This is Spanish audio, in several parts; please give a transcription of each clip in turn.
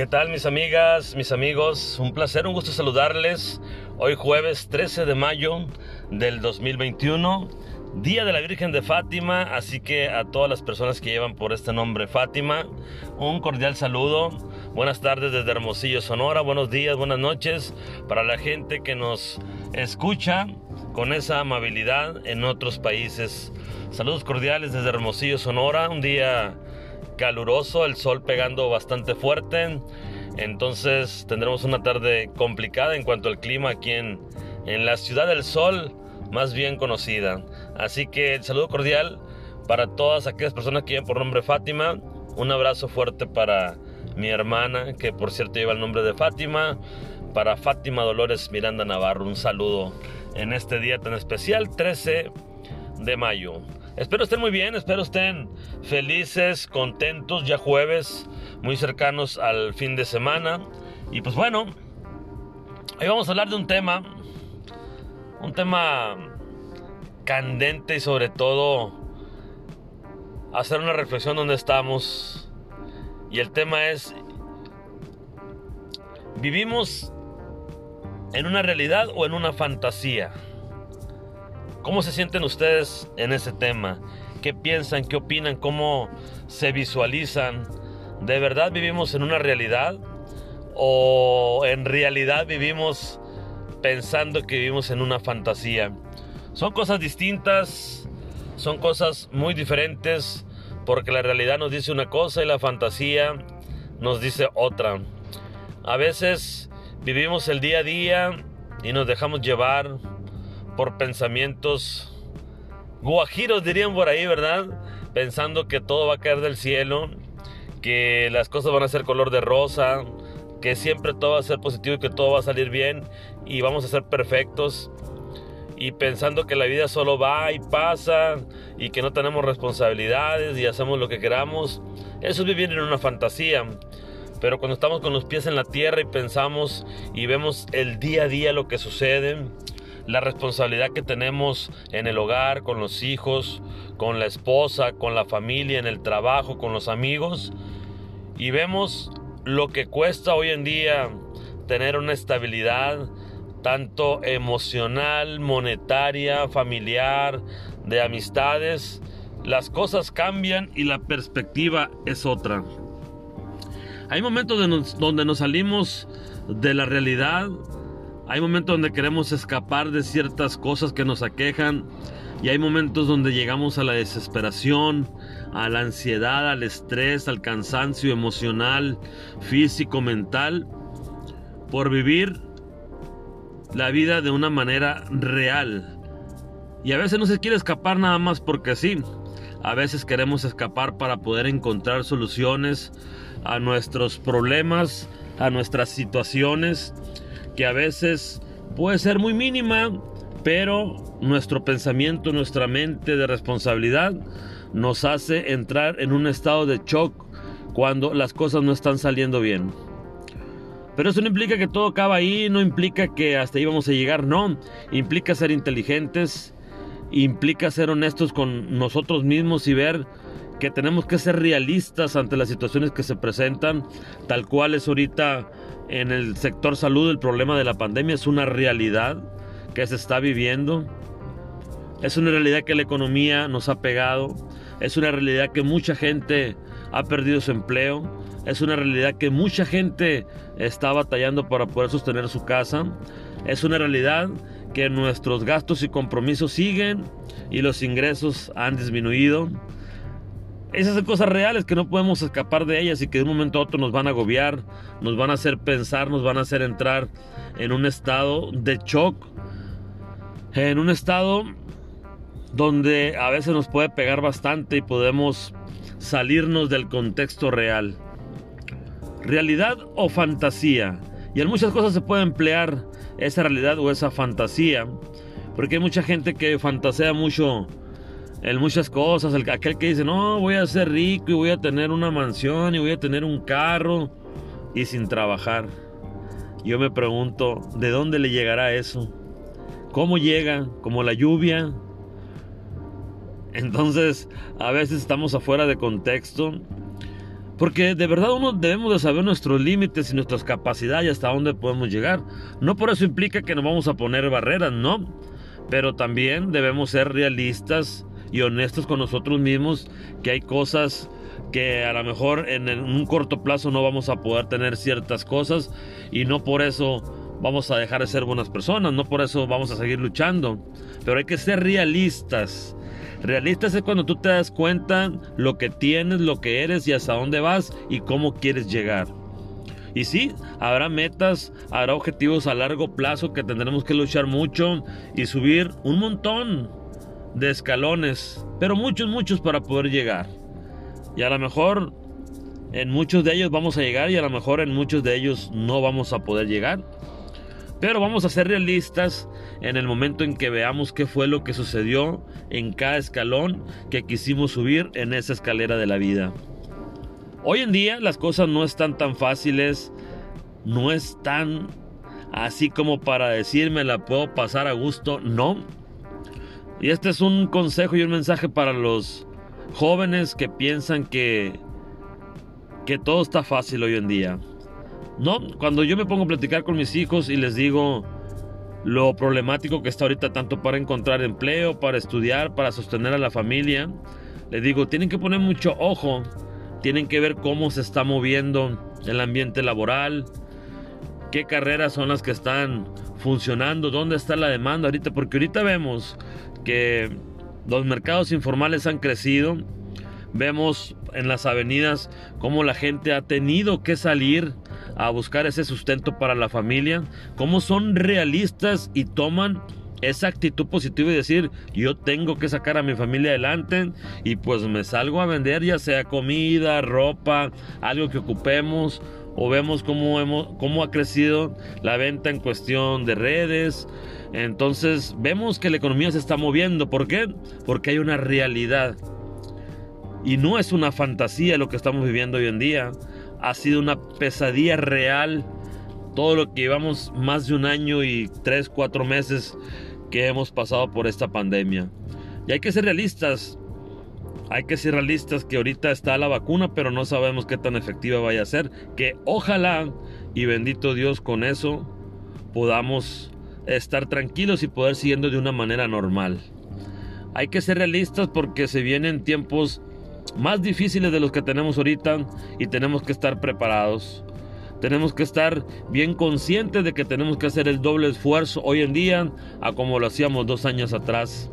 ¿Qué tal mis amigas, mis amigos? Un placer, un gusto saludarles. Hoy jueves 13 de mayo del 2021, Día de la Virgen de Fátima, así que a todas las personas que llevan por este nombre Fátima, un cordial saludo. Buenas tardes desde Hermosillo, Sonora, buenos días, buenas noches para la gente que nos escucha con esa amabilidad en otros países. Saludos cordiales desde Hermosillo, Sonora, un día caluroso, el sol pegando bastante fuerte. Entonces tendremos una tarde complicada en cuanto al clima aquí en, en la ciudad del sol, más bien conocida. Así que saludo cordial para todas aquellas personas que llevan por nombre Fátima. Un abrazo fuerte para mi hermana, que por cierto lleva el nombre de Fátima. Para Fátima Dolores Miranda Navarro, un saludo en este día tan especial, 13 de mayo. Espero estén muy bien, espero estén felices, contentos, ya jueves, muy cercanos al fin de semana. Y pues bueno, hoy vamos a hablar de un tema, un tema candente y sobre todo hacer una reflexión donde estamos. Y el tema es, ¿vivimos en una realidad o en una fantasía? ¿Cómo se sienten ustedes en ese tema? ¿Qué piensan? ¿Qué opinan? ¿Cómo se visualizan? ¿De verdad vivimos en una realidad? ¿O en realidad vivimos pensando que vivimos en una fantasía? Son cosas distintas, son cosas muy diferentes, porque la realidad nos dice una cosa y la fantasía nos dice otra. A veces vivimos el día a día y nos dejamos llevar por pensamientos guajiros, dirían por ahí, ¿verdad? Pensando que todo va a caer del cielo, que las cosas van a ser color de rosa, que siempre todo va a ser positivo y que todo va a salir bien y vamos a ser perfectos. Y pensando que la vida solo va y pasa y que no tenemos responsabilidades y hacemos lo que queramos. Eso es vivir en una fantasía. Pero cuando estamos con los pies en la tierra y pensamos y vemos el día a día lo que sucede, la responsabilidad que tenemos en el hogar, con los hijos, con la esposa, con la familia, en el trabajo, con los amigos. Y vemos lo que cuesta hoy en día tener una estabilidad tanto emocional, monetaria, familiar, de amistades. Las cosas cambian y la perspectiva es otra. Hay momentos donde nos salimos de la realidad hay momentos donde queremos escapar de ciertas cosas que nos aquejan y hay momentos donde llegamos a la desesperación, a la ansiedad, al estrés, al cansancio emocional, físico, mental, por vivir la vida de una manera real. Y a veces no se quiere escapar nada más porque sí. A veces queremos escapar para poder encontrar soluciones a nuestros problemas, a nuestras situaciones que a veces puede ser muy mínima, pero nuestro pensamiento, nuestra mente de responsabilidad nos hace entrar en un estado de shock cuando las cosas no están saliendo bien. Pero eso no implica que todo acaba ahí, no implica que hasta ahí vamos a llegar, no. Implica ser inteligentes, implica ser honestos con nosotros mismos y ver que tenemos que ser realistas ante las situaciones que se presentan, tal cual es ahorita en el sector salud el problema de la pandemia es una realidad que se está viviendo. Es una realidad que la economía nos ha pegado. Es una realidad que mucha gente ha perdido su empleo. Es una realidad que mucha gente está batallando para poder sostener su casa. Es una realidad que nuestros gastos y compromisos siguen y los ingresos han disminuido. Esas son cosas reales que no podemos escapar de ellas y que de un momento a otro nos van a agobiar, nos van a hacer pensar, nos van a hacer entrar en un estado de shock, en un estado donde a veces nos puede pegar bastante y podemos salirnos del contexto real. Realidad o fantasía. Y en muchas cosas se puede emplear esa realidad o esa fantasía. Porque hay mucha gente que fantasea mucho en muchas cosas. El, aquel que dice, no, voy a ser rico y voy a tener una mansión y voy a tener un carro y sin trabajar. Yo me pregunto, ¿de dónde le llegará eso? ¿Cómo llega? ¿Como la lluvia? Entonces, a veces estamos afuera de contexto. Porque de verdad uno debemos de saber nuestros límites y nuestras capacidades y hasta dónde podemos llegar. No por eso implica que nos vamos a poner barreras, no. Pero también debemos ser realistas y honestos con nosotros mismos que hay cosas que a lo mejor en un corto plazo no vamos a poder tener ciertas cosas y no por eso vamos a dejar de ser buenas personas, no por eso vamos a seguir luchando, pero hay que ser realistas. Realistas es cuando tú te das cuenta lo que tienes, lo que eres y hasta dónde vas y cómo quieres llegar. Y sí, habrá metas, habrá objetivos a largo plazo que tendremos que luchar mucho y subir un montón de escalones, pero muchos, muchos para poder llegar. Y a lo mejor en muchos de ellos vamos a llegar y a lo mejor en muchos de ellos no vamos a poder llegar. Pero vamos a ser realistas en el momento en que veamos qué fue lo que sucedió en cada escalón que quisimos subir en esa escalera de la vida. Hoy en día las cosas no están tan fáciles, no están así como para decirme la puedo pasar a gusto, no. Y este es un consejo y un mensaje para los jóvenes que piensan que que todo está fácil hoy en día. No, cuando yo me pongo a platicar con mis hijos y les digo lo problemático que está ahorita tanto para encontrar empleo, para estudiar, para sostener a la familia, les digo, tienen que poner mucho ojo, tienen que ver cómo se está moviendo el ambiente laboral, qué carreras son las que están funcionando, dónde está la demanda ahorita, porque ahorita vemos que los mercados informales han crecido, vemos en las avenidas cómo la gente ha tenido que salir a buscar ese sustento para la familia, cómo son realistas y toman esa actitud positiva y decir yo tengo que sacar a mi familia adelante y pues me salgo a vender ya sea comida, ropa, algo que ocupemos o vemos cómo, hemos, cómo ha crecido la venta en cuestión de redes. Entonces vemos que la economía se está moviendo. ¿Por qué? Porque hay una realidad. Y no es una fantasía lo que estamos viviendo hoy en día ha sido una pesadilla real. Todo lo que llevamos más de un año y tres, cuatro meses que hemos pasado por esta pandemia. Y hay que ser realistas. Hay que ser realistas que ahorita está la vacuna, pero no sabemos qué tan efectiva vaya a ser. Que ojalá y bendito Dios con eso podamos estar tranquilos y poder siguiendo de una manera normal. Hay que ser realistas porque se vienen tiempos más difíciles de los que tenemos ahorita y tenemos que estar preparados. Tenemos que estar bien conscientes de que tenemos que hacer el doble esfuerzo hoy en día a como lo hacíamos dos años atrás.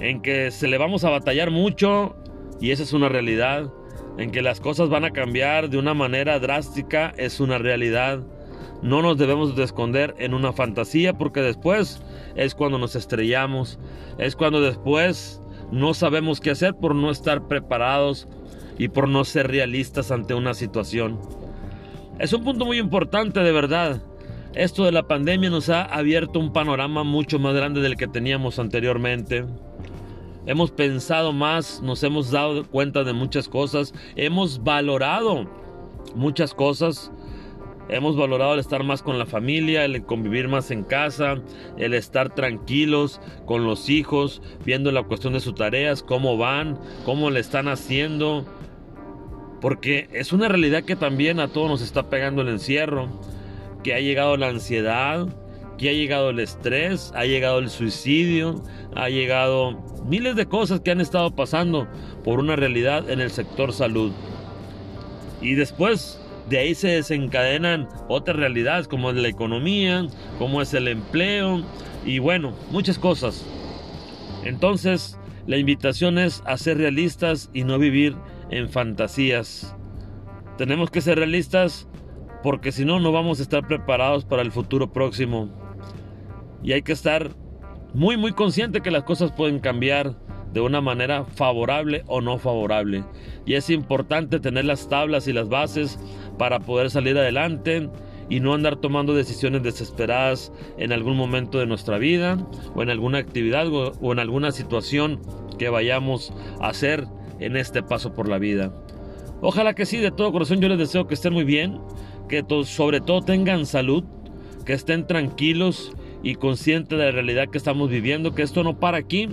En que se le vamos a batallar mucho y esa es una realidad. En que las cosas van a cambiar de una manera drástica es una realidad. No nos debemos de esconder en una fantasía porque después es cuando nos estrellamos. Es cuando después no sabemos qué hacer por no estar preparados y por no ser realistas ante una situación. Es un punto muy importante de verdad. Esto de la pandemia nos ha abierto un panorama mucho más grande del que teníamos anteriormente. Hemos pensado más, nos hemos dado cuenta de muchas cosas, hemos valorado muchas cosas Hemos valorado el estar más con la familia, el convivir más en casa, el estar tranquilos con los hijos, viendo la cuestión de sus tareas, cómo van, cómo le están haciendo. Porque es una realidad que también a todos nos está pegando el encierro, que ha llegado la ansiedad, que ha llegado el estrés, ha llegado el suicidio, ha llegado miles de cosas que han estado pasando por una realidad en el sector salud. Y después de ahí se desencadenan otras realidades como es la economía, como es el empleo y bueno, muchas cosas. Entonces, la invitación es a ser realistas y no vivir en fantasías. Tenemos que ser realistas porque si no, no vamos a estar preparados para el futuro próximo. Y hay que estar muy, muy consciente que las cosas pueden cambiar de una manera favorable o no favorable. Y es importante tener las tablas y las bases para poder salir adelante y no andar tomando decisiones desesperadas en algún momento de nuestra vida o en alguna actividad o en alguna situación que vayamos a hacer en este paso por la vida. Ojalá que sí, de todo corazón yo les deseo que estén muy bien, que sobre todo tengan salud, que estén tranquilos y conscientes de la realidad que estamos viviendo, que esto no para aquí,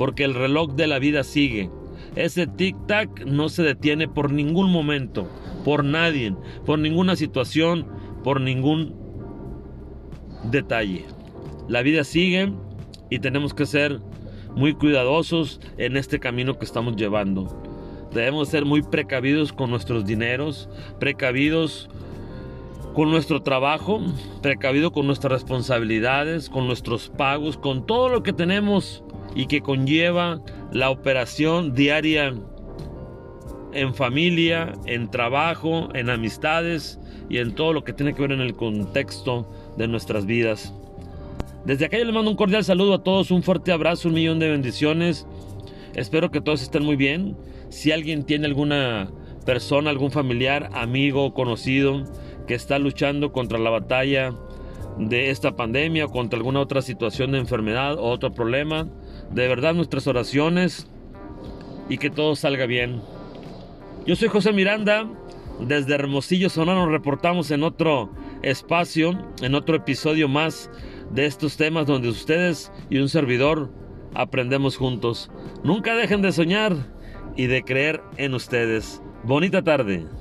porque el reloj de la vida sigue. Ese tic-tac no se detiene por ningún momento, por nadie, por ninguna situación, por ningún detalle. La vida sigue y tenemos que ser muy cuidadosos en este camino que estamos llevando. Debemos ser muy precavidos con nuestros dineros, precavidos con nuestro trabajo, precavidos con nuestras responsabilidades, con nuestros pagos, con todo lo que tenemos y que conlleva la operación diaria en familia, en trabajo, en amistades y en todo lo que tiene que ver en el contexto de nuestras vidas. Desde acá yo les mando un cordial saludo a todos, un fuerte abrazo, un millón de bendiciones. Espero que todos estén muy bien. Si alguien tiene alguna persona, algún familiar, amigo, conocido que está luchando contra la batalla de esta pandemia o contra alguna otra situación de enfermedad o otro problema, de verdad nuestras oraciones y que todo salga bien. Yo soy José Miranda, desde Hermosillo, Sonora nos reportamos en otro espacio, en otro episodio más de estos temas donde ustedes y un servidor aprendemos juntos. Nunca dejen de soñar y de creer en ustedes. Bonita tarde.